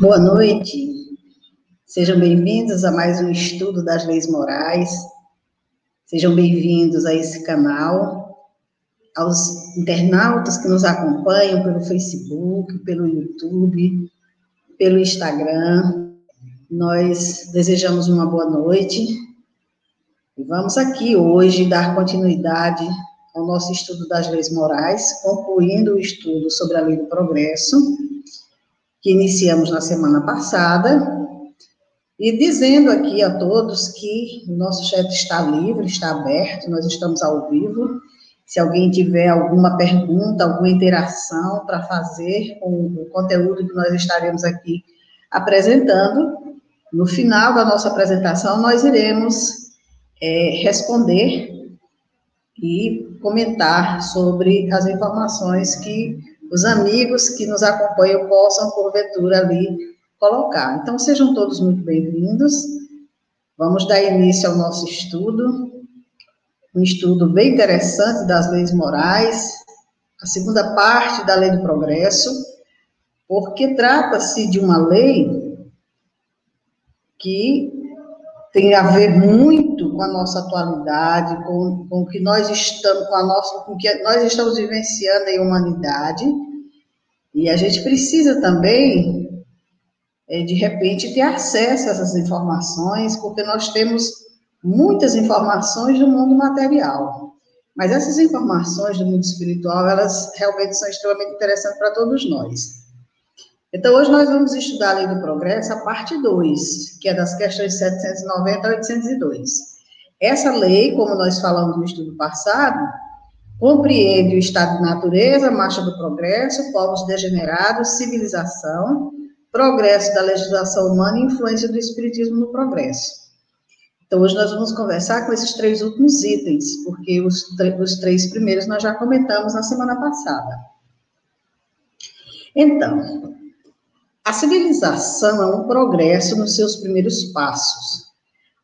Boa noite. Sejam bem-vindos a mais um estudo das leis morais. Sejam bem-vindos a esse canal, aos internautas que nos acompanham pelo Facebook, pelo YouTube, pelo Instagram. Nós desejamos uma boa noite e vamos aqui hoje dar continuidade ao nosso estudo das leis morais, concluindo o estudo sobre a lei do progresso que iniciamos na semana passada, e dizendo aqui a todos que o nosso chat está livre, está aberto, nós estamos ao vivo. Se alguém tiver alguma pergunta, alguma interação para fazer com o conteúdo que nós estaremos aqui apresentando, no final da nossa apresentação, nós iremos é, responder e comentar sobre as informações que os amigos que nos acompanham possam, porventura, ali colocar. Então, sejam todos muito bem-vindos. Vamos dar início ao nosso estudo, um estudo bem interessante das leis morais, a segunda parte da lei do progresso, porque trata-se de uma lei que tem a ver muito com a nossa atualidade, com, com o que nós estamos, com a nossa, com que nós estamos vivenciando em humanidade, e a gente precisa também, é, de repente, ter acesso a essas informações, porque nós temos muitas informações do mundo material. Mas essas informações do mundo espiritual, elas realmente são extremamente interessantes para todos nós. Então, hoje nós vamos estudar a Lei do Progresso, a parte 2, que é das questões 790 a 802. Essa lei, como nós falamos no estudo passado, compreende o estado de natureza, marcha do progresso, povos degenerados, civilização, progresso da legislação humana e influência do espiritismo no progresso. Então, hoje nós vamos conversar com esses três últimos itens, porque os, os três primeiros nós já comentamos na semana passada. Então, a civilização é um progresso nos seus primeiros passos.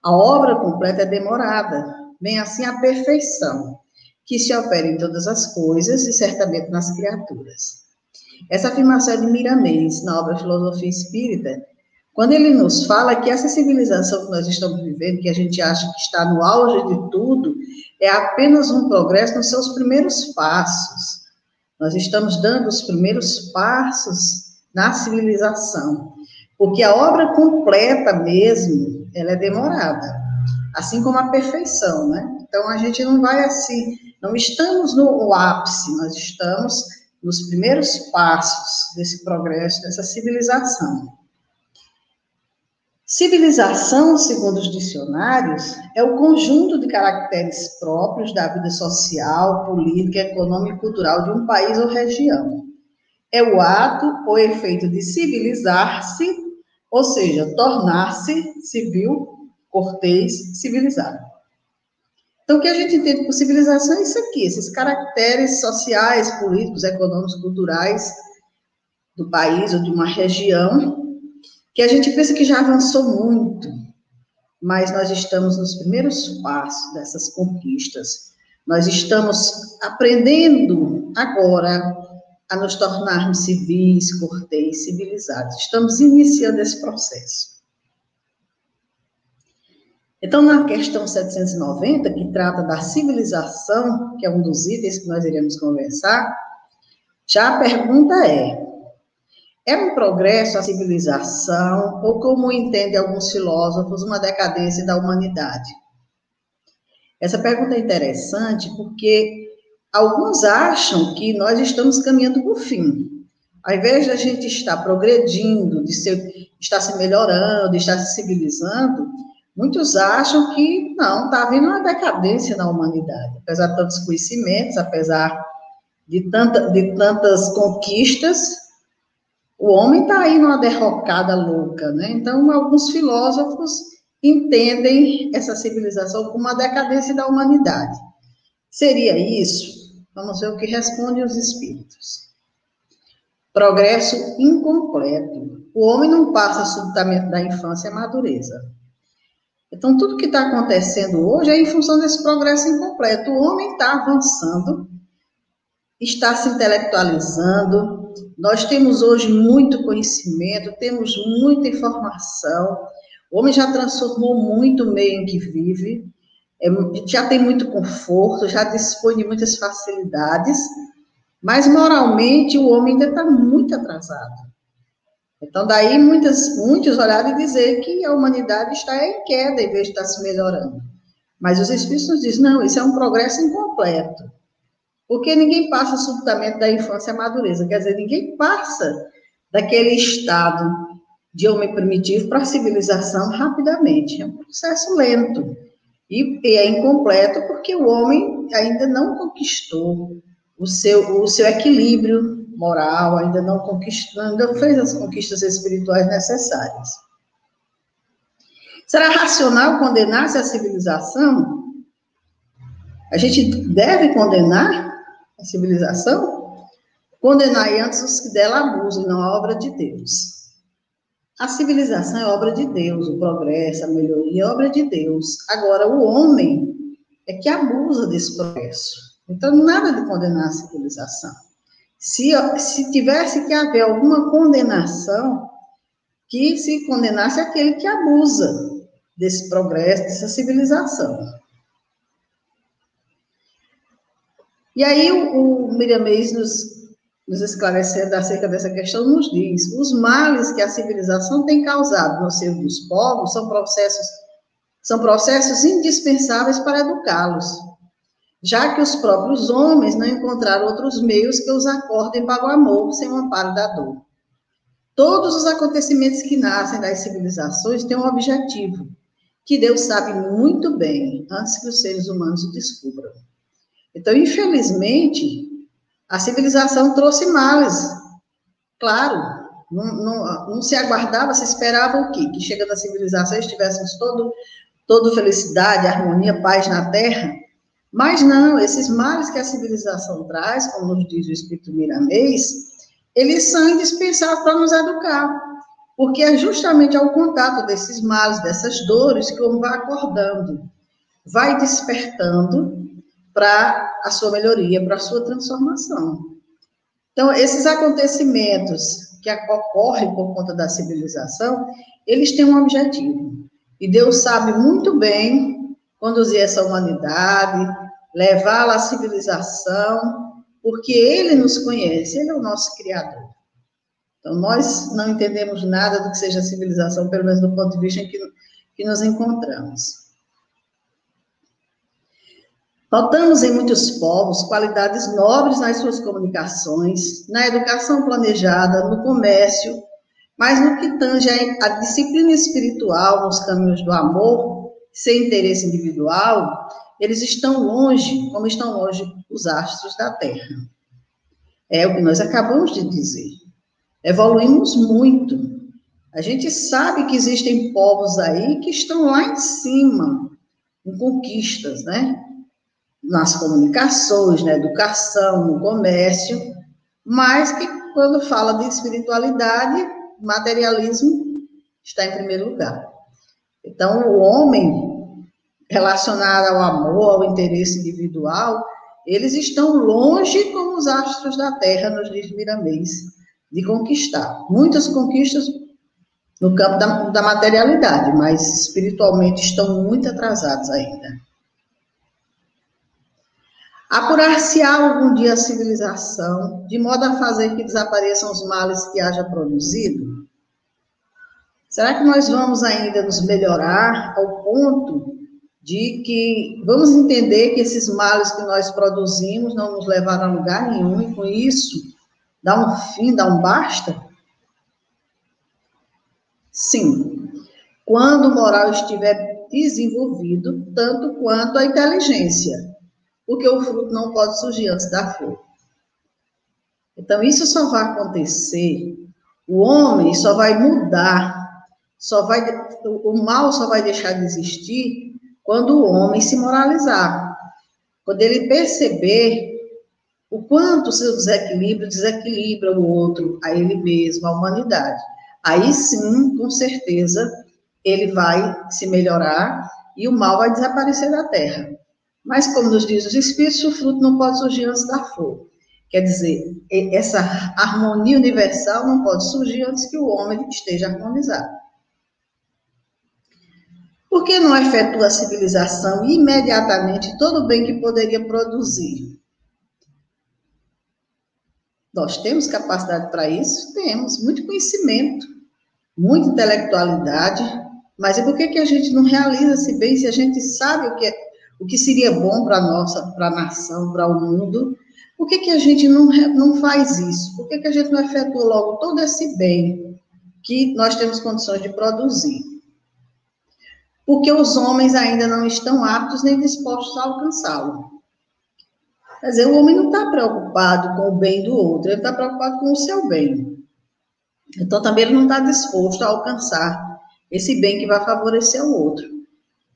A obra completa é demorada, vem assim a perfeição, que se opera em todas as coisas e certamente nas criaturas. Essa afirmação é de Miramês, na obra Filosofia Espírita, quando ele nos fala que essa civilização que nós estamos vivendo, que a gente acha que está no auge de tudo, é apenas um progresso nos seus primeiros passos. Nós estamos dando os primeiros passos na civilização. Porque a obra completa mesmo, ela é demorada. Assim como a perfeição, né? Então, a gente não vai assim, não estamos no ápice, nós estamos nos primeiros passos desse progresso, dessa civilização. Civilização, segundo os dicionários, é o conjunto de caracteres próprios da vida social, política, econômica e cultural de um país ou região é o ato ou efeito de civilizar-se, ou seja, tornar-se civil, cortês, civilizado. Então, o que a gente entende por civilização é isso aqui, esses caracteres sociais, políticos, econômicos, culturais do país ou de uma região, que a gente pensa que já avançou muito, mas nós estamos nos primeiros passos dessas conquistas. Nós estamos aprendendo agora a nos tornarmos civis, cortês, civilizados. Estamos iniciando esse processo. Então, na questão 790, que trata da civilização, que é um dos itens que nós iremos conversar, já a pergunta é: é um progresso a civilização, ou como entendem alguns filósofos, uma decadência da humanidade? Essa pergunta é interessante porque Alguns acham que nós estamos caminhando para o fim. Ao invés de a gente estar progredindo, de ser, estar se melhorando, de estar se civilizando, muitos acham que não, está havendo uma decadência na humanidade. Apesar de tantos conhecimentos, apesar de, tanta, de tantas conquistas, o homem está aí numa derrocada louca, né? Então, alguns filósofos entendem essa civilização como uma decadência da humanidade. Seria isso? Vamos ver o que respondem os espíritos. Progresso incompleto. O homem não passa subitamente da infância à madureza. Então, tudo que está acontecendo hoje é em função desse progresso incompleto. O homem está avançando, está se intelectualizando, Nós temos hoje muito conhecimento, temos muita informação. O homem já transformou muito o meio em que vive, é, já tem muito conforto, já dispõe de muitas facilidades, mas moralmente o homem ainda está muito atrasado. Então, daí muitas, muitos olharam e dizer que a humanidade está em queda em vez de estar se melhorando. Mas os Espíritos nos dizem, não, isso é um progresso incompleto. Porque ninguém passa subitamente da infância à madureza, quer dizer, ninguém passa daquele estado de homem primitivo para a civilização rapidamente. É um processo lento. E, e é incompleto porque o homem ainda não conquistou o seu, o seu equilíbrio moral, ainda não conquistou, ainda fez as conquistas espirituais necessárias. Será racional condenar-se a civilização? A gente deve condenar a civilização, condenai antes os que dela abusam, não a obra de Deus. A civilização é obra de Deus, o progresso, a melhoria é obra de Deus. Agora, o homem é que abusa desse progresso. Então, nada de condenar a civilização. Se, se tivesse que haver alguma condenação, que se condenasse aquele que abusa desse progresso, dessa civilização. E aí o, o Miramês nos, nos esclarecendo acerca dessa questão, nos diz, os males que a civilização tem causado no seio dos povos são processos, são processos indispensáveis para educá-los, já que os próprios homens não encontraram outros meios que os acordem para o amor sem o amparo da dor. Todos os acontecimentos que nascem das civilizações têm um objetivo, que Deus sabe muito bem, antes que os seres humanos o descubram. Então, infelizmente, a civilização trouxe males. Claro, não, não, não, se aguardava, se esperava o quê? Que chega da civilização estivéssemos todo, todo felicidade, harmonia, paz na terra. Mas não, esses males que a civilização traz, como nos diz o Espírito Miramês, eles são indispensáveis para nos educar. Porque é justamente ao contato desses males, dessas dores, que o homem vai acordando, vai despertando para a sua melhoria, para a sua transformação. Então, esses acontecimentos que ocorrem por conta da civilização, eles têm um objetivo. E Deus sabe muito bem conduzir essa humanidade, levá-la à civilização, porque Ele nos conhece, Ele é o nosso Criador. Então, nós não entendemos nada do que seja civilização, pelo menos do ponto de vista em que, que nos encontramos. Notamos em muitos povos qualidades nobres nas suas comunicações, na educação planejada, no comércio, mas no que tange a disciplina espiritual nos caminhos do amor, sem interesse individual, eles estão longe, como estão longe os astros da Terra. É o que nós acabamos de dizer. Evoluímos muito. A gente sabe que existem povos aí que estão lá em cima, em conquistas, né? Nas comunicações, na educação, no comércio, mas que quando fala de espiritualidade, materialismo está em primeiro lugar. Então, o homem relacionado ao amor, ao interesse individual, eles estão longe como os astros da Terra, nos diz Miramês, de conquistar. Muitas conquistas no campo da, da materialidade, mas espiritualmente estão muito atrasados ainda. Apurar-se-á algum dia a civilização, de modo a fazer que desapareçam os males que haja produzido? Será que nós vamos ainda nos melhorar ao ponto de que vamos entender que esses males que nós produzimos não nos levaram a lugar nenhum e com isso dá um fim, dá um basta? Sim. Quando o moral estiver desenvolvido, tanto quanto a inteligência porque o fruto não pode surgir antes da flor. Então, isso só vai acontecer, o homem só vai mudar, só vai, o mal só vai deixar de existir quando o homem se moralizar. Quando ele perceber o quanto seu desequilíbrio desequilibra o outro, a ele mesmo, a humanidade. Aí sim, com certeza, ele vai se melhorar e o mal vai desaparecer da terra. Mas, como nos diz os Espíritos, o fruto não pode surgir antes da flor. Quer dizer, essa harmonia universal não pode surgir antes que o homem esteja harmonizado. Por que não efetua a civilização imediatamente todo o bem que poderia produzir? Nós temos capacidade para isso? Temos, muito conhecimento, muita intelectualidade, mas e por que, que a gente não realiza esse bem se a gente sabe o que, é, o que seria bom para a nossa, para a nação, para o mundo? Por que, que a gente não, não faz isso? Por que, que a gente não efetua logo todo esse bem que nós temos condições de produzir? Porque os homens ainda não estão aptos nem dispostos a alcançá-lo. Quer dizer, o homem não está preocupado com o bem do outro, ele está preocupado com o seu bem. Então, também ele não está disposto a alcançar esse bem que vai favorecer o outro.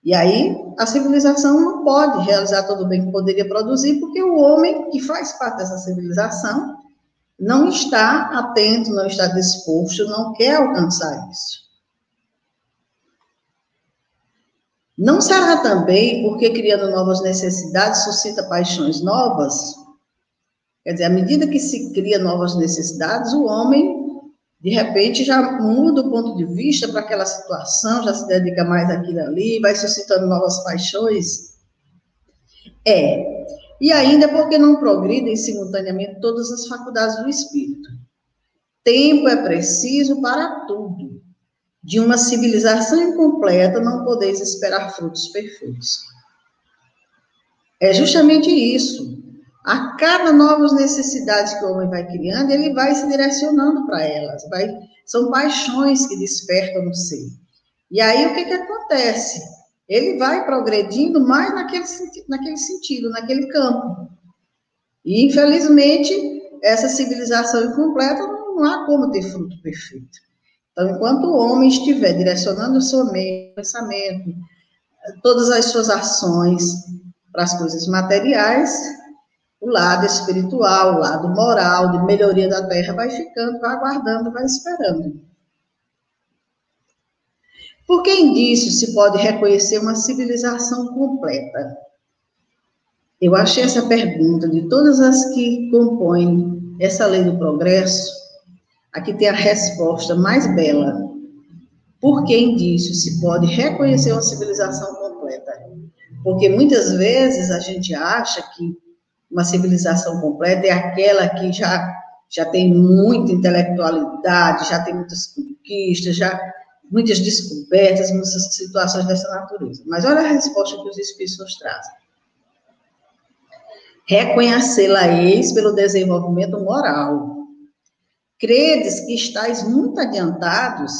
E aí, a civilização não pode realizar todo o bem que poderia produzir, porque o homem que faz parte dessa civilização não está atento, não está disposto, não quer alcançar isso. Não será também porque criando novas necessidades suscita paixões novas? Quer dizer, à medida que se cria novas necessidades, o homem de repente já muda o ponto de vista para aquela situação, já se dedica mais àquilo ali, vai suscitando novas paixões. É. E ainda porque não progridem simultaneamente todas as faculdades do espírito. Tempo é preciso para tudo. De uma civilização incompleta não podeis esperar frutos perfeitos. É justamente isso. A cada novas necessidades que o homem vai criando, ele vai se direcionando para elas. Vai, são paixões que despertam no ser. E aí o que, que acontece? Ele vai progredindo mais naquele, naquele sentido, naquele campo. E, infelizmente, essa civilização incompleta não há como ter fruto perfeito. Então, enquanto o homem estiver direcionando o seu pensamento, todas as suas ações para as coisas materiais, o lado espiritual, o lado moral, de melhoria da terra, vai ficando, vai aguardando, vai esperando. Por que indício se pode reconhecer uma civilização completa? Eu achei essa pergunta, de todas as que compõem essa lei do progresso, aqui tem a resposta mais bela. Por que indício se pode reconhecer uma civilização completa? Porque muitas vezes a gente acha que uma civilização completa é aquela que já, já tem muita intelectualidade, já tem muitas conquistas, já muitas descobertas, muitas situações dessa natureza. Mas olha a resposta que os Espíritos nos trazem. Reconhecê-la-eis pelo desenvolvimento moral. Credes que estáis muito adiantados,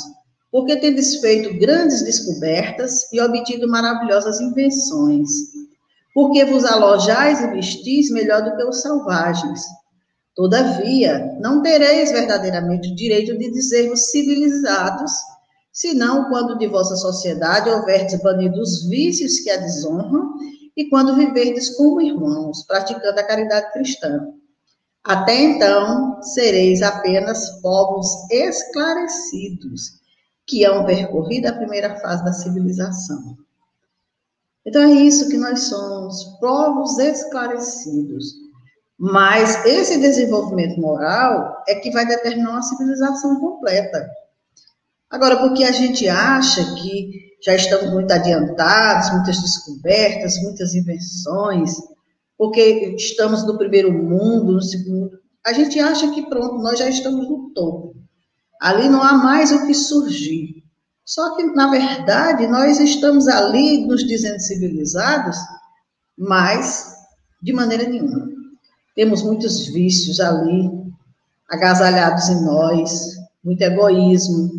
porque tendes feito grandes descobertas e obtido maravilhosas invenções porque vos alojais e vestis melhor do que os selvagens. Todavia, não tereis verdadeiramente o direito de dizer-vos civilizados, senão quando de vossa sociedade houverdes banido os vícios que a desonram e quando viverdes como irmãos, praticando a caridade cristã. Até então, sereis apenas povos esclarecidos, que hão percorrido a primeira fase da civilização. Então é isso que nós somos, povos esclarecidos. Mas esse desenvolvimento moral é que vai determinar uma civilização completa. Agora, porque a gente acha que já estamos muito adiantados, muitas descobertas, muitas invenções, porque estamos no primeiro mundo, no segundo, a gente acha que pronto, nós já estamos no topo. Ali não há mais o que surgir. Só que, na verdade, nós estamos ali nos dizendo civilizados, mas de maneira nenhuma. Temos muitos vícios ali, agasalhados em nós, muito egoísmo.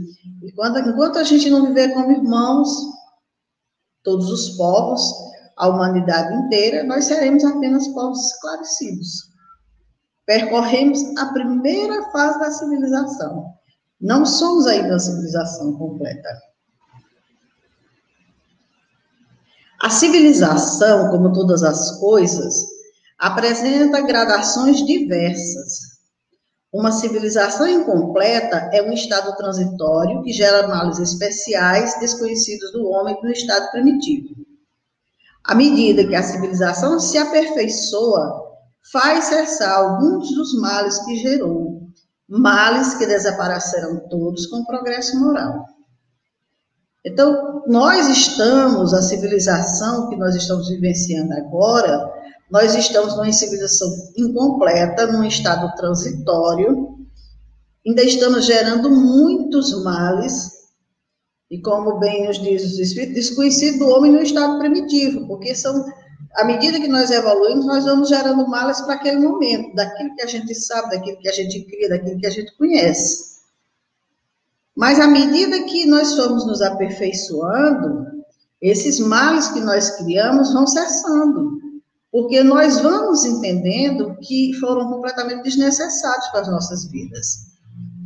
E quando, enquanto a gente não viver como irmãos, todos os povos, a humanidade inteira, nós seremos apenas povos esclarecidos. Percorremos a primeira fase da civilização. Não somos ainda uma civilização completa. A civilização, como todas as coisas, apresenta gradações diversas. Uma civilização incompleta é um estado transitório que gera males especiais desconhecidos do homem no estado primitivo. À medida que a civilização se aperfeiçoa, faz cessar alguns dos males que gerou, males que desaparecerão todos com o progresso moral. Então, nós estamos, a civilização que nós estamos vivenciando agora, nós estamos numa civilização incompleta, num estado transitório, ainda estamos gerando muitos males, e como bem nos diz os Espíritos, desconhecido do homem no estado primitivo, porque são, à medida que nós evoluímos, nós vamos gerando males para aquele momento, daquilo que a gente sabe, daquilo que a gente cria, daquilo que a gente conhece. Mas à medida que nós formos nos aperfeiçoando, esses males que nós criamos vão cessando, porque nós vamos entendendo que foram completamente desnecessários para as nossas vidas,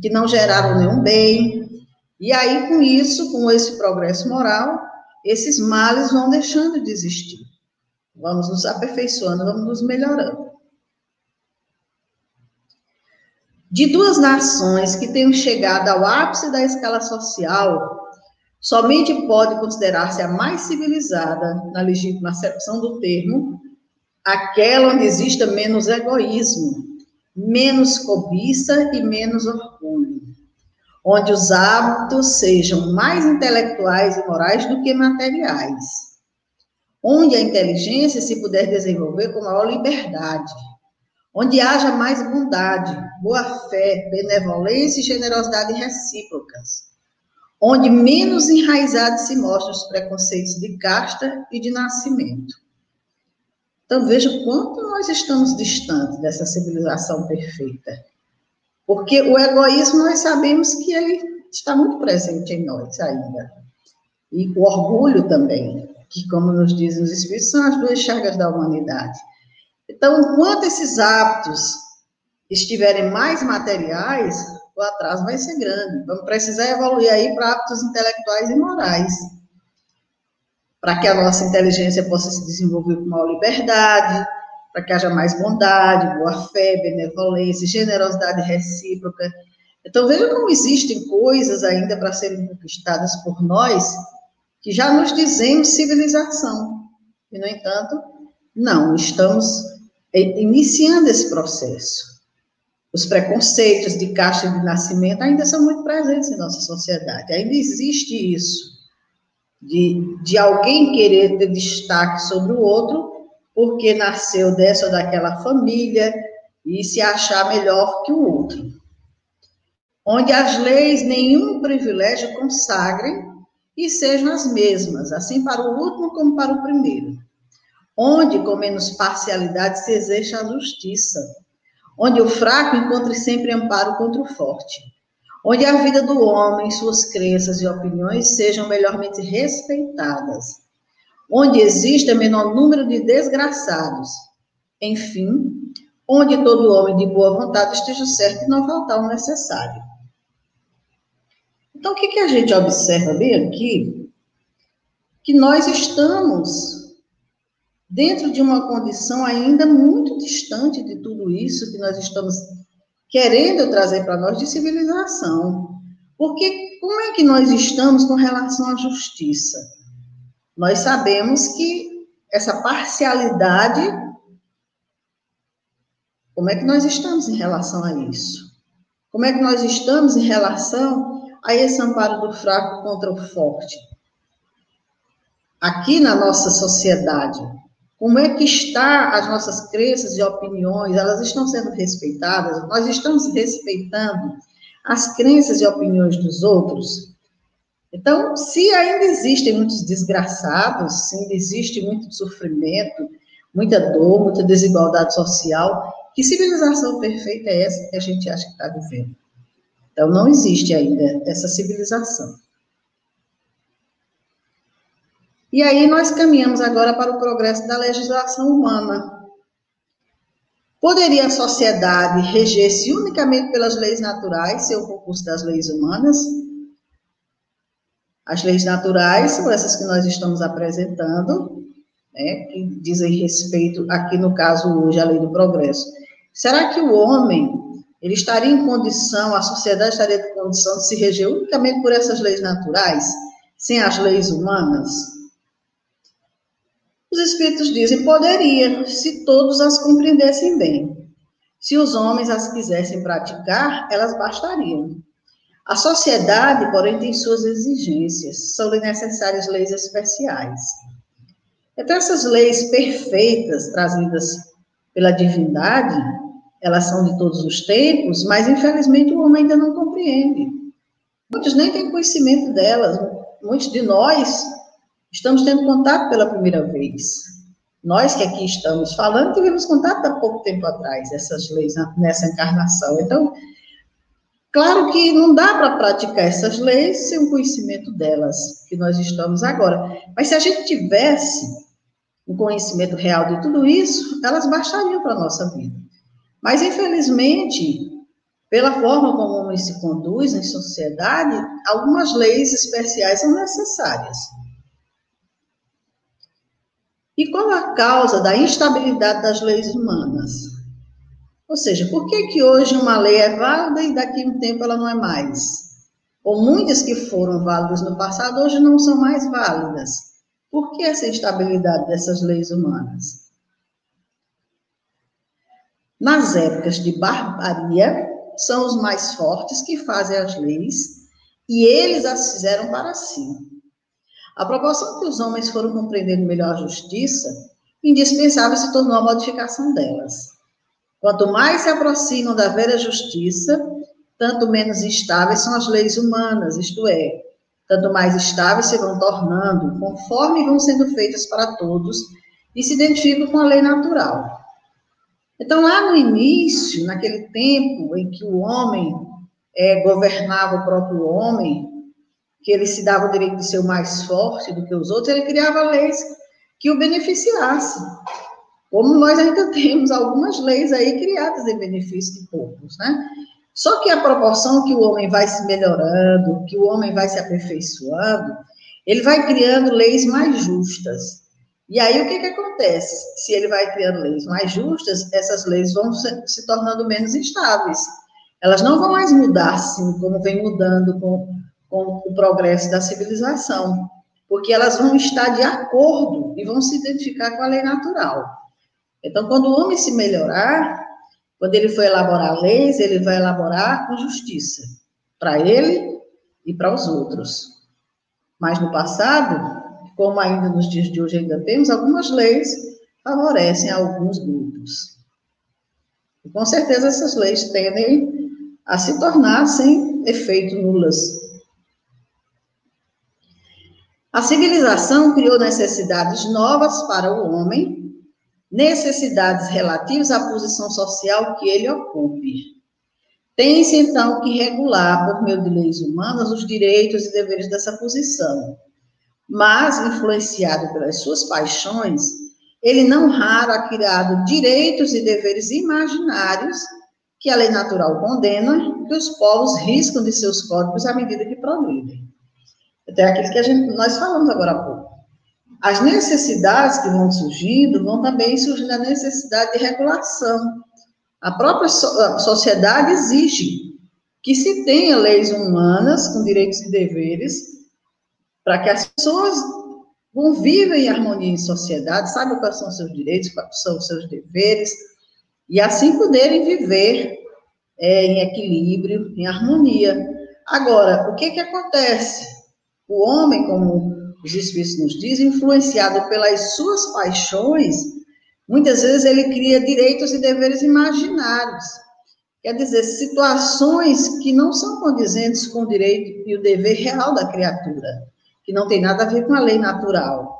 que não geraram nenhum bem. E aí, com isso, com esse progresso moral, esses males vão deixando de existir. Vamos nos aperfeiçoando, vamos nos melhorando. de duas nações que tenham chegado ao ápice da escala social, somente pode considerar-se a mais civilizada, na legítima acepção do termo, aquela onde exista menos egoísmo, menos cobiça e menos orgulho, onde os hábitos sejam mais intelectuais e morais do que materiais, onde a inteligência se puder desenvolver com maior liberdade, onde haja mais bondade, boa-fé, benevolência e generosidade recíprocas, onde menos enraizados se mostram os preconceitos de casta e de nascimento. Então, veja quanto nós estamos distantes dessa civilização perfeita. Porque o egoísmo, nós sabemos que ele está muito presente em nós ainda. E o orgulho também, que, como nos dizem os Espíritos, são as duas chagas da humanidade. Então, enquanto esses hábitos estiverem mais materiais, o atraso vai ser grande. Vamos precisar evoluir aí para hábitos intelectuais e morais, para que a nossa inteligência possa se desenvolver com maior liberdade, para que haja mais bondade, boa fé, benevolência, generosidade recíproca. Então, veja como existem coisas ainda para serem conquistadas por nós, que já nos dizemos civilização. E, no entanto, não, estamos iniciando esse processo. Os preconceitos de caixa de nascimento ainda são muito presentes em nossa sociedade. Ainda existe isso, de, de alguém querer ter destaque sobre o outro, porque nasceu dessa ou daquela família e se achar melhor que o outro. Onde as leis nenhum privilégio consagrem e sejam as mesmas, assim para o último como para o primeiro. Onde com menos parcialidade se exerce a justiça, onde o fraco encontre sempre amparo contra o forte, onde a vida do homem, suas crenças e opiniões sejam melhormente respeitadas, onde exista menor número de desgraçados, enfim, onde todo homem de boa vontade esteja certo e não faltar o necessário. Então, o que, que a gente observa bem aqui? Que nós estamos dentro de uma condição ainda muito distante de tudo isso que nós estamos querendo trazer para nós de civilização. Porque como é que nós estamos com relação à justiça? Nós sabemos que essa parcialidade, como é que nós estamos em relação a isso? Como é que nós estamos em relação a esse amparo do fraco contra o forte? Aqui na nossa sociedade, como é que está as nossas crenças e opiniões? Elas estão sendo respeitadas? Nós estamos respeitando as crenças e opiniões dos outros? Então, se ainda existem muitos desgraçados, se ainda existe muito sofrimento, muita dor, muita desigualdade social, que civilização perfeita é essa que a gente acha que está vivendo? Então, não existe ainda essa civilização. E aí nós caminhamos agora para o progresso da legislação humana. Poderia a sociedade reger-se unicamente pelas leis naturais, ser o concurso das leis humanas? As leis naturais são essas que nós estamos apresentando, né, que dizem respeito, aqui no caso hoje, à lei do progresso. Será que o homem, ele estaria em condição, a sociedade estaria em condição de se reger unicamente por essas leis naturais, sem as leis humanas? Os espíritos dizem: poderia, se todos as compreendessem bem. Se os homens as quisessem praticar, elas bastariam. A sociedade, porém, tem suas exigências, são necessárias leis especiais. Então, essas leis perfeitas trazidas pela divindade, elas são de todos os tempos, mas infelizmente o homem ainda não compreende. Muitos nem têm conhecimento delas. Muitos de nós estamos tendo contato pela primeira vez. Nós que aqui estamos falando, tivemos contato há pouco tempo atrás, essas leis nessa encarnação. Então, claro que não dá para praticar essas leis sem o conhecimento delas, que nós estamos agora. Mas se a gente tivesse o conhecimento real de tudo isso, elas bastariam para a nossa vida. Mas, infelizmente, pela forma como o homem se conduz em sociedade, algumas leis especiais são necessárias. E qual a causa da instabilidade das leis humanas? Ou seja, por que, que hoje uma lei é válida e daqui a um tempo ela não é mais? Ou muitas que foram válidas no passado hoje não são mais válidas? Por que essa instabilidade dessas leis humanas? Nas épocas de barbaria, são os mais fortes que fazem as leis e eles as fizeram para si. A proporção que os homens foram compreendendo melhor a justiça, indispensável se tornou a modificação delas. Quanto mais se aproximam da velha justiça, tanto menos estáveis são as leis humanas, isto é, tanto mais estáveis se vão tornando, conforme vão sendo feitas para todos e se identificam com a lei natural. Então, lá no início, naquele tempo em que o homem é, governava o próprio homem, que ele se dava o direito de ser o mais forte do que os outros, ele criava leis que o beneficiassem. Como nós ainda temos algumas leis aí criadas em benefício de poucos, né? Só que a proporção que o homem vai se melhorando, que o homem vai se aperfeiçoando, ele vai criando leis mais justas. E aí o que, que acontece? Se ele vai criando leis mais justas, essas leis vão se, se tornando menos estáveis. Elas não vão mais mudar assim como vem mudando com com o progresso da civilização, porque elas vão estar de acordo e vão se identificar com a lei natural. Então, quando o homem se melhorar, quando ele for elaborar leis, ele vai elaborar com justiça, para ele e para os outros. Mas no passado, como ainda nos dias de hoje ainda temos, algumas leis favorecem alguns grupos. E com certeza essas leis tendem a se tornar sem efeito nulas a civilização criou necessidades novas para o homem, necessidades relativas à posição social que ele ocupe. Tem-se, então, que regular, por meio de leis humanas, os direitos e deveres dessa posição. Mas, influenciado pelas suas paixões, ele não raro ha criado direitos e deveres imaginários que a lei natural condena, que os povos riscam de seus códigos à medida que progridem. Até aquilo que a gente, nós falamos agora há pouco. As necessidades que vão surgindo, vão também surgindo a necessidade de regulação. A própria sociedade exige que se tenha leis humanas com direitos e deveres para que as pessoas convivam em harmonia em sociedade, saibam quais são os seus direitos, quais são os seus deveres, e assim poderem viver é, em equilíbrio, em harmonia. Agora, o que que acontece? O homem, como os Espíritos nos dizem, influenciado pelas suas paixões, muitas vezes ele cria direitos e deveres imaginários. Quer dizer, situações que não são condizentes com o direito e o dever real da criatura, que não tem nada a ver com a lei natural.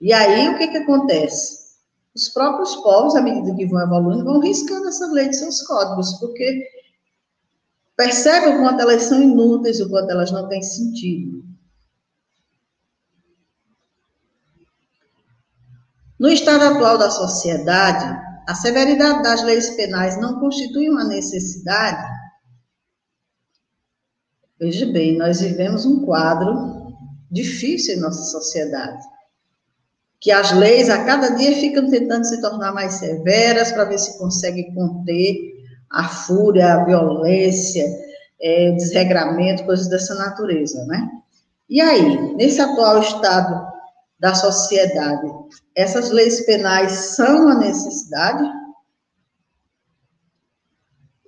E aí, o que, que acontece? Os próprios povos, à medida que vão evoluindo, vão riscando essa lei de seus códigos, porque percebem o quanto elas são inúteis, o quanto elas não têm sentido. No estado atual da sociedade, a severidade das leis penais não constitui uma necessidade. Veja bem, nós vivemos um quadro difícil em nossa sociedade. Que as leis a cada dia ficam tentando se tornar mais severas para ver se consegue conter a fúria, a violência, é, desregramento, coisas dessa natureza, né? E aí, nesse atual estado da sociedade, essas leis penais são a necessidade?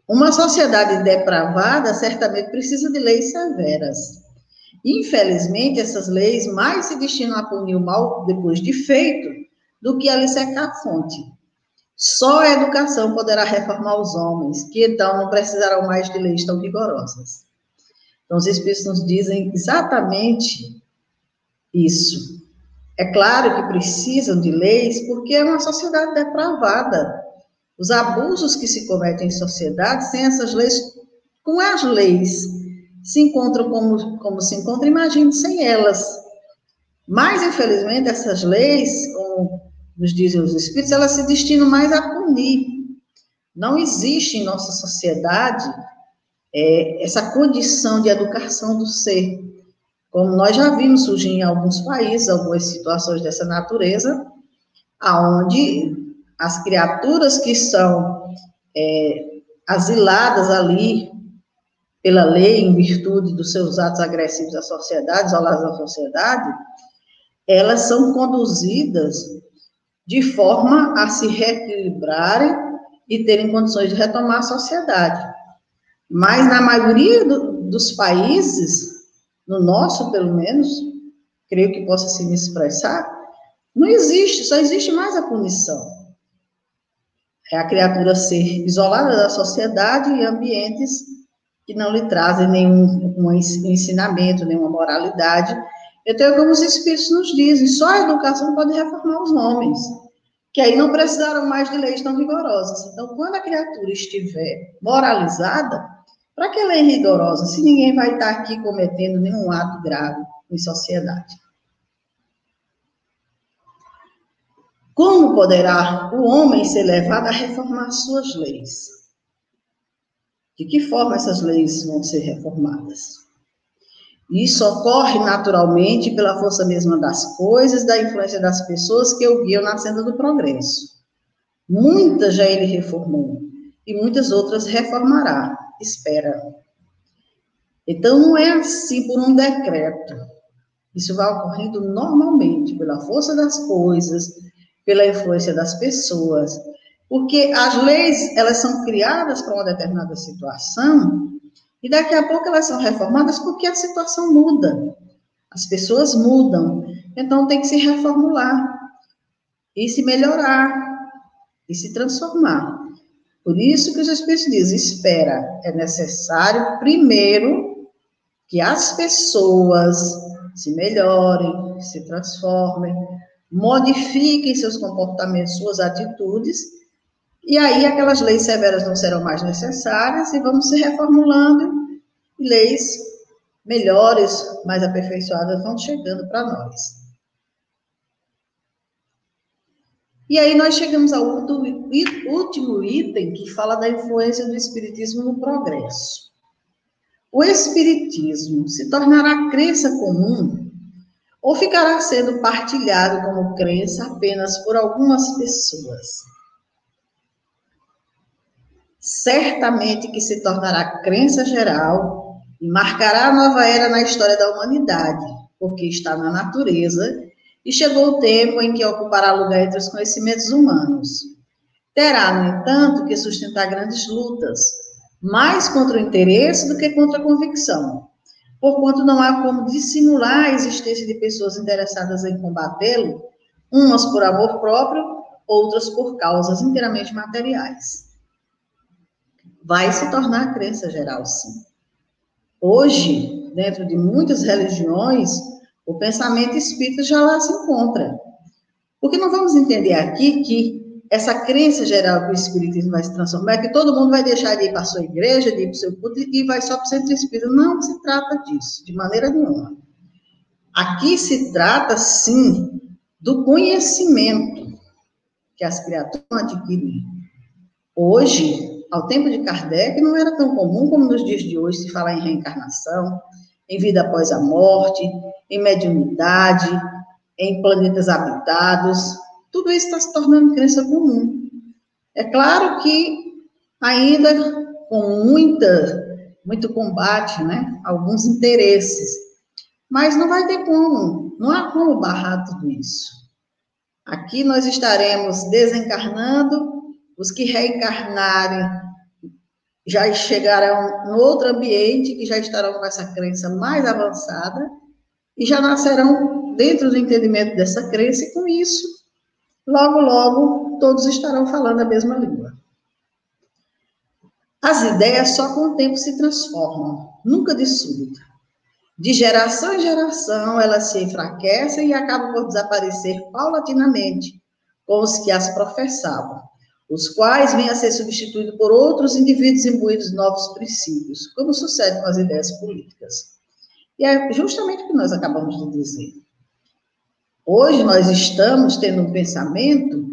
Uma sociedade depravada certamente precisa de leis severas. Infelizmente, essas leis mais se destinam a punir o mal depois de feito do que a secar a fonte. Só a educação poderá reformar os homens, que então não precisarão mais de leis tão rigorosas. Então, os Espíritos nos dizem exatamente isso. É claro que precisam de leis, porque é uma sociedade depravada. Os abusos que se cometem em sociedade, sem essas leis, com as leis, se encontram como, como se encontram, imagine sem elas. Mas, infelizmente, essas leis, como nos dizem os espíritos, elas se destinam mais a punir. Não existe em nossa sociedade é, essa condição de educação do ser. Como nós já vimos surgir em alguns países, algumas situações dessa natureza, aonde as criaturas que são é, asiladas ali pela lei, em virtude dos seus atos agressivos à sociedade, isoladas da sociedade, elas são conduzidas de forma a se reequilibrarem e terem condições de retomar a sociedade. Mas na maioria do, dos países, no nosso pelo menos, creio que possa se me expressar, não existe, só existe mais a punição. É a criatura ser isolada da sociedade e ambientes que não lhe trazem nenhum um ensinamento, nenhuma moralidade, então, como os Espíritos nos dizem, só a educação pode reformar os homens, que aí não precisaram mais de leis tão rigorosas. Então, quando a criatura estiver moralizada, para que lei rigorosa, se ninguém vai estar aqui cometendo nenhum ato grave em sociedade? Como poderá o homem ser levado a reformar suas leis? De que forma essas leis vão ser reformadas? Isso ocorre naturalmente pela força mesma das coisas, da influência das pessoas que o guiam na senda do progresso. Muitas já ele reformou e muitas outras reformará, espera. Então não é assim por um decreto. Isso vai ocorrendo normalmente pela força das coisas, pela influência das pessoas, porque as leis elas são criadas para uma determinada situação e daqui a pouco elas são reformadas porque a situação muda. As pessoas mudam. Então tem que se reformular e se melhorar e se transformar. Por isso que os Espíritos dizem: espera, é necessário primeiro que as pessoas se melhorem, se transformem, modifiquem seus comportamentos, suas atitudes e aí aquelas leis severas não serão mais necessárias e vamos se reformulando e leis melhores, mais aperfeiçoadas vão chegando para nós. E aí nós chegamos ao último item que fala da influência do espiritismo no progresso. O espiritismo se tornará crença comum ou ficará sendo partilhado como crença apenas por algumas pessoas? Certamente que se tornará crença geral e marcará a nova era na história da humanidade, porque está na natureza e chegou o tempo em que ocupará lugar entre os conhecimentos humanos. Terá, no entanto, que sustentar grandes lutas, mais contra o interesse do que contra a convicção, porquanto não há como dissimular a existência de pessoas interessadas em combatê-lo, umas por amor próprio, outras por causas inteiramente materiais vai se tornar crença geral, sim. Hoje, dentro de muitas religiões, o pensamento espírita já lá se encontra. Porque não vamos entender aqui que essa crença geral que o espiritismo vai se transformar, que todo mundo vai deixar de ir para a sua igreja, de ir para o seu culto e vai só para o centro espírita. Não se trata disso, de maneira nenhuma. Aqui se trata, sim, do conhecimento que as criaturas vão adquirir. Hoje, ao tempo de Kardec, não era tão comum como nos dias de hoje se falar em reencarnação, em vida após a morte, em mediunidade, em planetas habitados. Tudo isso está se tornando crença comum. É claro que ainda com muita, muito combate, né? alguns interesses. Mas não vai ter como, não há como barrar tudo isso. Aqui nós estaremos desencarnando, os que reencarnarem já chegarão no outro ambiente, que já estarão com essa crença mais avançada, e já nascerão dentro do entendimento dessa crença, e com isso, logo, logo, todos estarão falando a mesma língua. As ideias só com o tempo se transformam, nunca de súbito. De geração em geração, elas se enfraquecem e acabam por desaparecer paulatinamente com os que as professavam, os quais vêm a ser substituídos por outros indivíduos imbuídos de novos princípios, como sucede com as ideias políticas. E é justamente o que nós acabamos de dizer. Hoje nós estamos tendo um pensamento,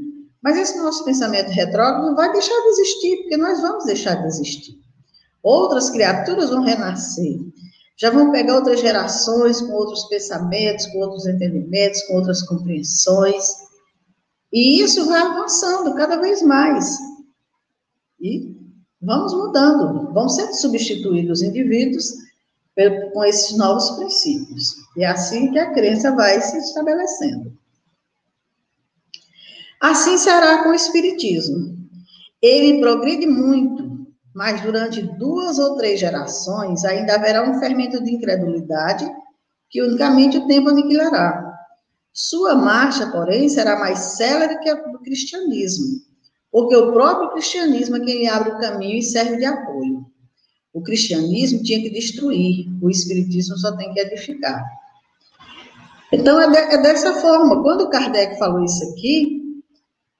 mas esse nosso pensamento retrógrado vai deixar de existir, porque nós vamos deixar de existir. Outras criaturas vão renascer já vão pegar outras gerações com outros pensamentos, com outros entendimentos, com outras compreensões. E isso vai avançando cada vez mais. E vamos mudando, vão sendo substituídos os indivíduos com esses novos princípios. E é assim que a crença vai se estabelecendo. Assim será com o Espiritismo. Ele progride muito, mas durante duas ou três gerações ainda haverá um fermento de incredulidade que unicamente o tempo aniquilará. Sua marcha, porém, será mais célere que a do cristianismo, porque o próprio cristianismo é quem abre o caminho e serve de apoio. O cristianismo tinha que destruir, o espiritismo só tem que edificar. Então, é, de, é dessa forma. Quando Kardec falou isso aqui,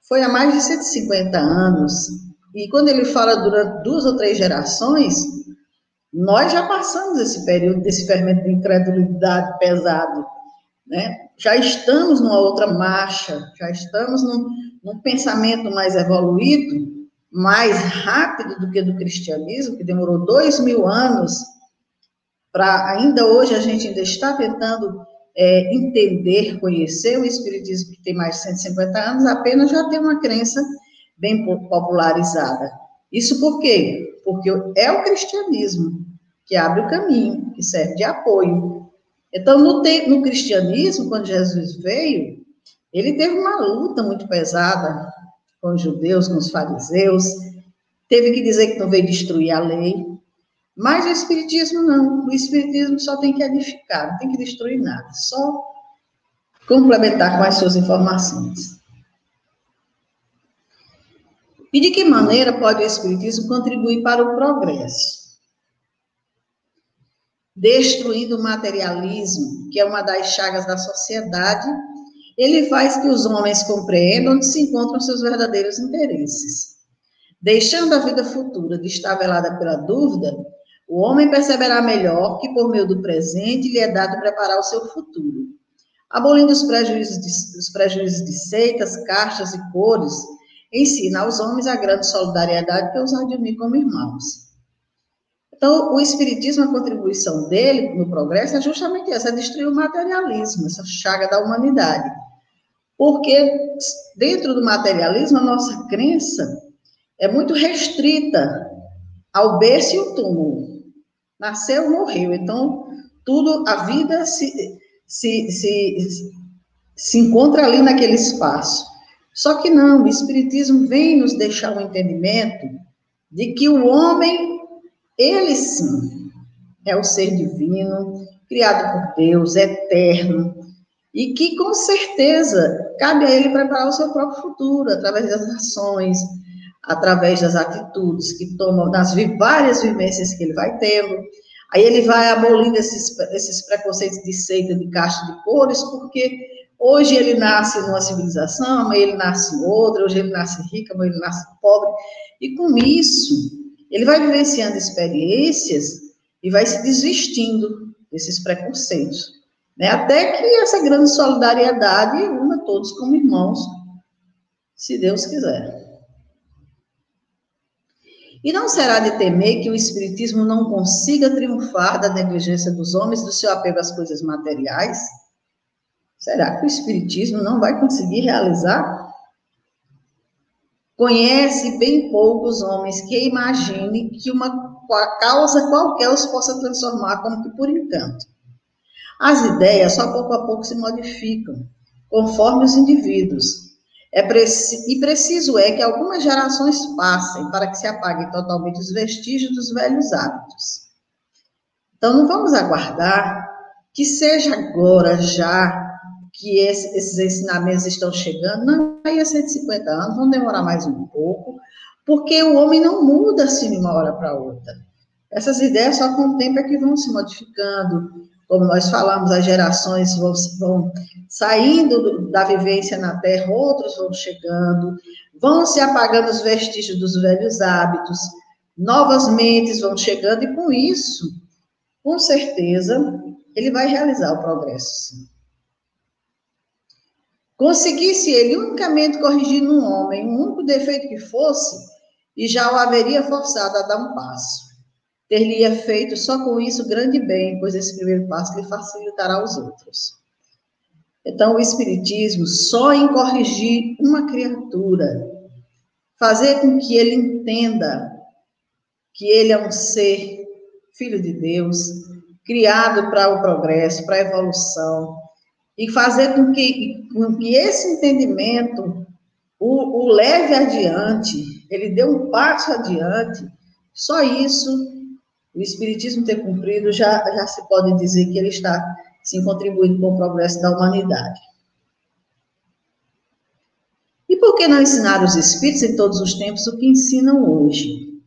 foi há mais de 150 anos, e quando ele fala durante duas ou três gerações, nós já passamos esse período desse fermento de incredulidade pesado, né? Já estamos numa outra marcha, já estamos num, num pensamento mais evoluído, mais rápido do que do cristianismo, que demorou dois mil anos para ainda hoje a gente ainda está tentando é, entender, conhecer o espiritismo que tem mais de 150 anos, apenas já tem uma crença bem popularizada. Isso por quê? Porque é o cristianismo que abre o caminho, que serve de apoio. Então, no, tempo, no cristianismo, quando Jesus veio, ele teve uma luta muito pesada com os judeus, com os fariseus, teve que dizer que não veio destruir a lei, mas o Espiritismo não. O Espiritismo só tem que edificar, não tem que destruir nada, só complementar com as suas informações. E de que maneira pode o Espiritismo contribuir para o progresso? Destruindo o materialismo, que é uma das chagas da sociedade, ele faz que os homens compreendam onde se encontram seus verdadeiros interesses. Deixando a vida futura destabelada pela dúvida, o homem perceberá melhor que, por meio do presente, lhe é dado preparar o seu futuro. Abolindo os prejuízos de, os prejuízos de seitas, castas e cores, ensina aos homens a grande solidariedade que de unir como irmãos. Então, o Espiritismo, a contribuição dele no progresso é justamente essa, é destruir o materialismo, essa chaga da humanidade. Porque dentro do materialismo, a nossa crença é muito restrita ao berço e o túmulo. Nasceu, morreu. Então, tudo, a vida se, se, se, se encontra ali naquele espaço. Só que não, o Espiritismo vem nos deixar o um entendimento de que o homem, ele sim, é o ser divino, criado por Deus, eterno, e que com certeza cabe a ele preparar o seu próprio futuro, através das ações, através das atitudes que toma, das várias vivências que ele vai tendo. Aí ele vai abolindo esses, esses preconceitos de seita, de caixa de cores, porque Hoje ele nasce numa civilização, amanhã ele nasce em outra, hoje ele nasce rico, amanhã ele nasce pobre. E com isso, ele vai vivenciando experiências e vai se desvestindo desses preconceitos. Né? Até que essa grande solidariedade una todos como irmãos, se Deus quiser. E não será de temer que o Espiritismo não consiga triunfar da negligência dos homens, do seu apego às coisas materiais? Será que o Espiritismo não vai conseguir realizar? Conhece bem poucos homens que imaginem que uma causa qualquer os possa transformar como que por encanto. As ideias só pouco a pouco se modificam, conforme os indivíduos. É preci e preciso é que algumas gerações passem para que se apaguem totalmente os vestígios dos velhos hábitos. Então, não vamos aguardar que seja agora, já, que esse, esses ensinamentos estão chegando. Não, aí a 150 anos, vão demorar mais um pouco, porque o homem não muda assim de uma hora para outra. Essas ideias só com o tempo é que vão se modificando, como nós falamos, as gerações vão, vão saindo da vivência na Terra, outros vão chegando, vão se apagando os vestígios dos velhos hábitos, novas mentes vão chegando, e com isso, com certeza, ele vai realizar o progresso. Conseguisse ele unicamente corrigir num homem um único defeito que fosse, e já o haveria forçado a dar um passo ter-lhe feito só com isso grande bem, pois esse primeiro passo lhe facilitará os outros. Então, o Espiritismo, só em corrigir uma criatura, fazer com que ele entenda que ele é um ser, filho de Deus, criado para o progresso, para a evolução, e fazer com que, com que esse entendimento o, o leve adiante, ele dê um passo adiante, só isso o Espiritismo ter cumprido, já, já se pode dizer que ele está sim contribuindo com o progresso da humanidade. E por que não ensinar os espíritos em todos os tempos o que ensinam hoje?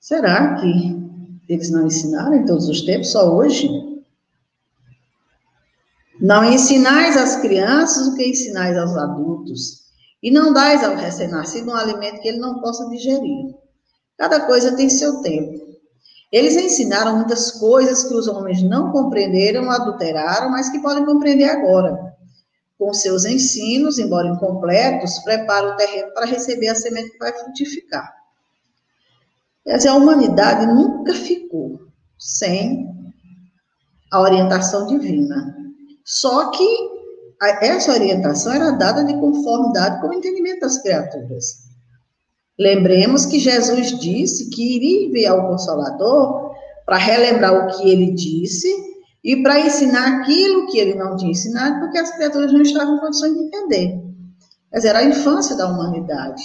Será que eles não ensinaram em todos os tempos, só hoje? Não ensinais às crianças o que ensinais aos adultos, e não dais ao recém-nascido um alimento que ele não possa digerir. Cada coisa tem seu tempo. Eles ensinaram muitas coisas que os homens não compreenderam, adulteraram, mas que podem compreender agora. Com seus ensinos, embora incompletos, preparam o terreno para receber a semente que vai frutificar. Quer dizer, a humanidade nunca ficou sem a orientação divina. Só que essa orientação era dada de conformidade com o entendimento das criaturas. Lembremos que Jesus disse que iria enviar o Consolador para relembrar o que ele disse e para ensinar aquilo que ele não tinha ensinado, porque as criaturas não estavam em condições de entender. Dizer, era a infância da humanidade.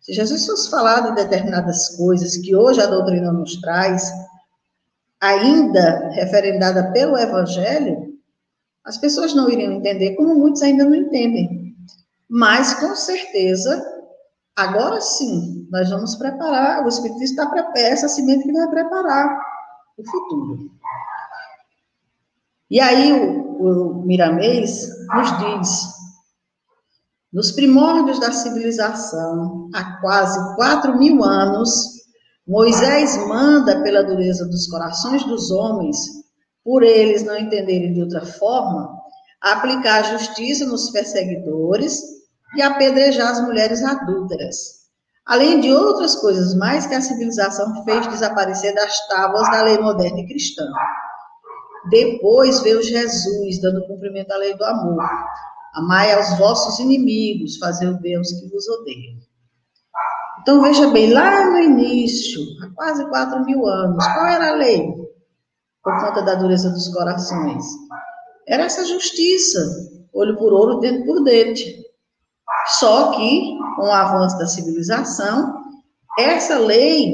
Se Jesus fosse falar de determinadas coisas que hoje a doutrina nos traz, ainda referendada pelo Evangelho, as pessoas não iriam entender, como muitos ainda não entendem. Mas, com certeza, Agora sim, nós vamos preparar, o Espiritismo está preparando, essa semente que vai preparar o futuro. E aí o, o Miramês nos diz, nos primórdios da civilização, há quase quatro mil anos, Moisés manda pela dureza dos corações dos homens, por eles não entenderem de outra forma, aplicar a justiça nos perseguidores e apedrejar as mulheres adúlteras. Além de outras coisas mais que a civilização fez desaparecer das tábuas da lei moderna e cristã. Depois veio Jesus, dando cumprimento à lei do amor. Amai aos vossos inimigos, fazer o bem aos que vos odeiam. Então, veja bem, lá no início, há quase quatro mil anos, qual era a lei? Por conta da dureza dos corações. Era essa justiça, olho por olho, dente por dente. Só que, com o avanço da civilização, essa lei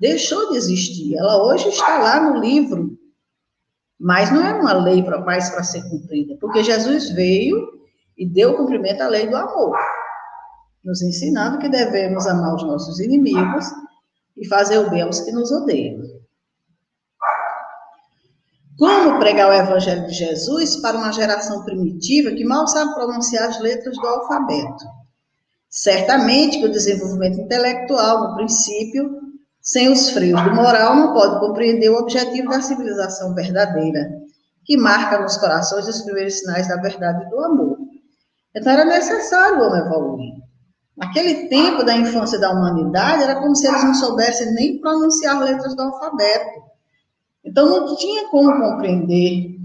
deixou de existir. Ela hoje está lá no livro, mas não é uma lei mais para ser cumprida, porque Jesus veio e deu cumprimento à lei do amor, nos ensinando que devemos amar os nossos inimigos e fazer o bem aos que nos odeiam. Como pregar o Evangelho de Jesus para uma geração primitiva que mal sabe pronunciar as letras do alfabeto? Certamente que o desenvolvimento intelectual, no princípio, sem os freios do moral, não pode compreender o objetivo da civilização verdadeira, que marca nos corações os primeiros sinais da verdade e do amor. Então era necessário o homem evoluir. Naquele tempo da infância da humanidade, era como se eles não soubessem nem pronunciar letras do alfabeto. Então, não tinha como compreender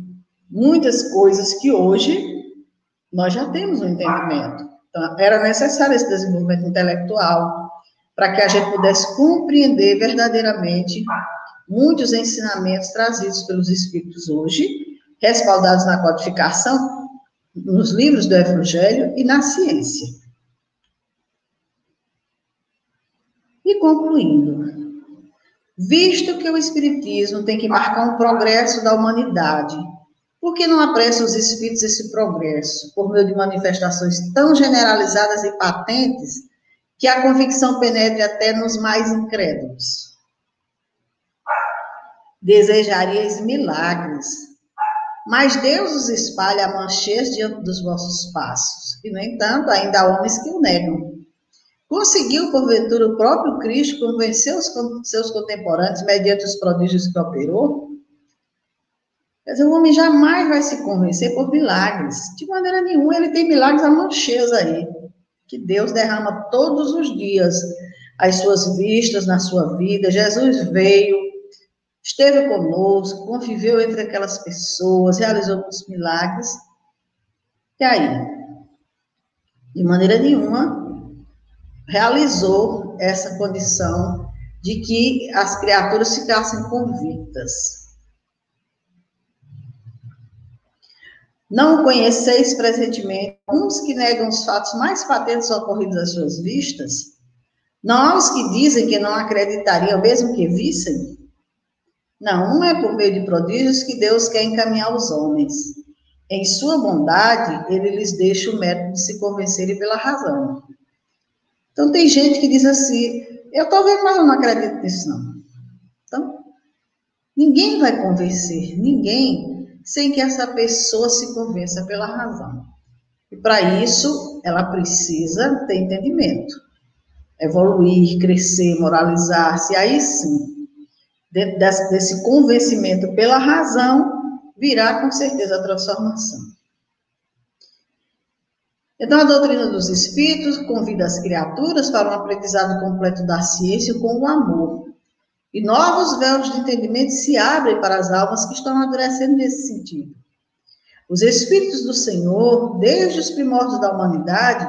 muitas coisas que hoje nós já temos um entendimento. Então, era necessário esse desenvolvimento intelectual para que a gente pudesse compreender verdadeiramente muitos ensinamentos trazidos pelos espíritos hoje, respaldados na codificação, nos livros do Evangelho e na ciência. E concluindo, visto que o Espiritismo tem que marcar um progresso da humanidade, por que não apressa os Espíritos esse progresso, por meio de manifestações tão generalizadas e patentes, que a convicção penetre até nos mais incrédulos? Desejarias milagres, mas Deus os espalha a manchês diante dos vossos passos, e, no entanto, ainda há homens que o negam. Conseguiu, porventura, o próprio Cristo convencer os seus contemporâneos mediante os prodígios que operou? Dizer, o homem jamais vai se convencer por milagres. De maneira nenhuma, ele tem milagres a mancheios aí, que Deus derrama todos os dias as suas vistas na sua vida. Jesus veio, esteve conosco, conviveu entre aquelas pessoas, realizou muitos milagres. E aí? De maneira nenhuma, realizou essa condição de que as criaturas ficassem convictas. Não conheceis presentemente uns que negam os fatos mais patentes ocorridos às suas vistas? Não há os que dizem que não acreditariam mesmo que vissem? Não, não é por meio de prodígios que Deus quer encaminhar os homens. Em sua bondade, ele lhes deixa o método de se convencerem pela razão. Então, tem gente que diz assim: eu estou vendo, mas eu não acredito nisso, não. Então, ninguém vai convencer ninguém sem que essa pessoa se convença pela razão. E para isso, ela precisa ter entendimento, evoluir, crescer, moralizar-se. Aí sim, dentro desse, desse convencimento pela razão, virá com certeza a transformação. Então, a doutrina dos espíritos convida as criaturas para um aprendizado completo da ciência com o amor. E novos véus de entendimento se abrem para as almas que estão amadurecendo nesse sentido. Os espíritos do Senhor, desde os primórdios da humanidade,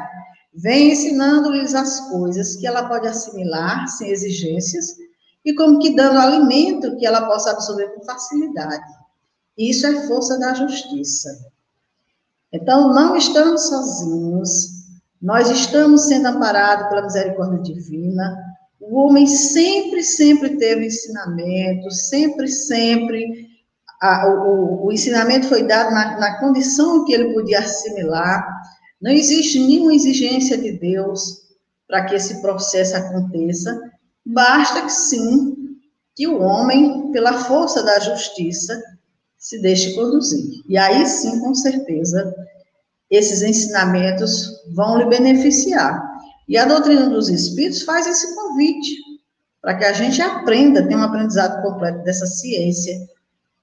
vêm ensinando-lhes as coisas que ela pode assimilar sem exigências e como que dando alimento que ela possa absorver com facilidade. Isso é força da justiça. Então, não estamos sozinhos, nós estamos sendo amparados pela misericórdia divina. O homem sempre, sempre teve ensinamento, sempre, sempre. A, o, o, ensinamento foi dado na, na condição que ele podia assimilar. Não existe nenhuma exigência de Deus para que esse processo aconteça. Basta que sim, que o homem, pela força da justiça, se deixe conduzir. E aí sim, com certeza, esses ensinamentos vão lhe beneficiar. E a doutrina dos espíritos faz esse convite para que a gente aprenda, tenha um aprendizado completo dessa ciência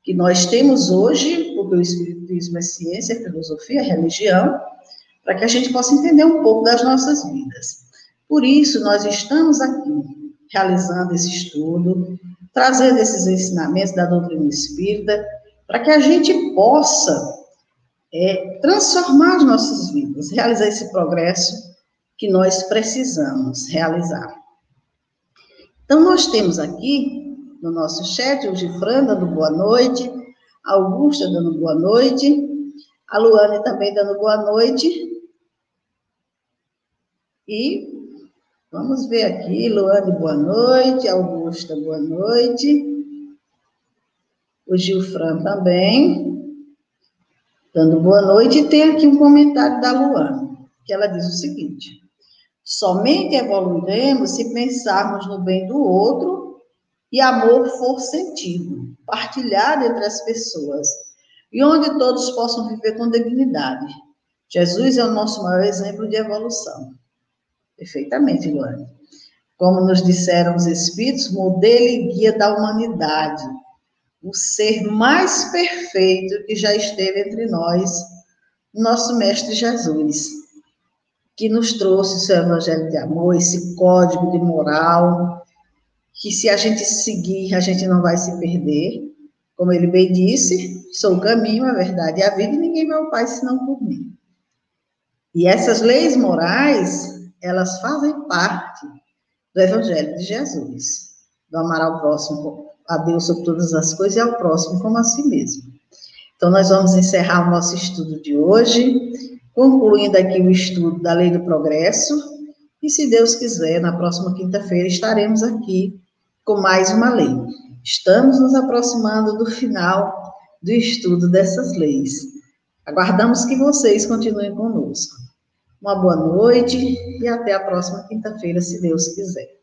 que nós temos hoje, porque o espiritismo é ciência, é filosofia, é religião, para que a gente possa entender um pouco das nossas vidas. Por isso, nós estamos aqui realizando esse estudo, trazendo esses ensinamentos da doutrina espírita, para que a gente possa é, transformar as nossas vidas, realizar esse progresso que nós precisamos realizar. Então, nós temos aqui no nosso chat o Gifran dando boa noite, a Augusta dando boa noite, a Luane também dando boa noite. E vamos ver aqui, Luane, boa noite, Augusta, boa noite o Gilfran também, dando boa noite, e tem aqui um comentário da Luana, que ela diz o seguinte: somente evoluiremos se pensarmos no bem do outro e amor for sentido, partilhado entre as pessoas, e onde todos possam viver com dignidade. Jesus é o nosso maior exemplo de evolução. Perfeitamente, Luana. Como nos disseram os Espíritos, modelo e guia da humanidade o ser mais perfeito que já esteve entre nós, nosso Mestre Jesus, que nos trouxe o seu evangelho de amor, esse código de moral, que se a gente seguir, a gente não vai se perder. Como ele bem disse, sou o caminho, a verdade e a vida, e ninguém vai ao Pai senão por mim. E essas leis morais, elas fazem parte do Evangelho de Jesus, do amar ao próximo a Deus sobre todas as coisas e ao próximo como a si mesmo. Então, nós vamos encerrar o nosso estudo de hoje, concluindo aqui o estudo da Lei do Progresso, e se Deus quiser, na próxima quinta-feira estaremos aqui com mais uma lei. Estamos nos aproximando do final do estudo dessas leis. Aguardamos que vocês continuem conosco. Uma boa noite e até a próxima quinta-feira, se Deus quiser.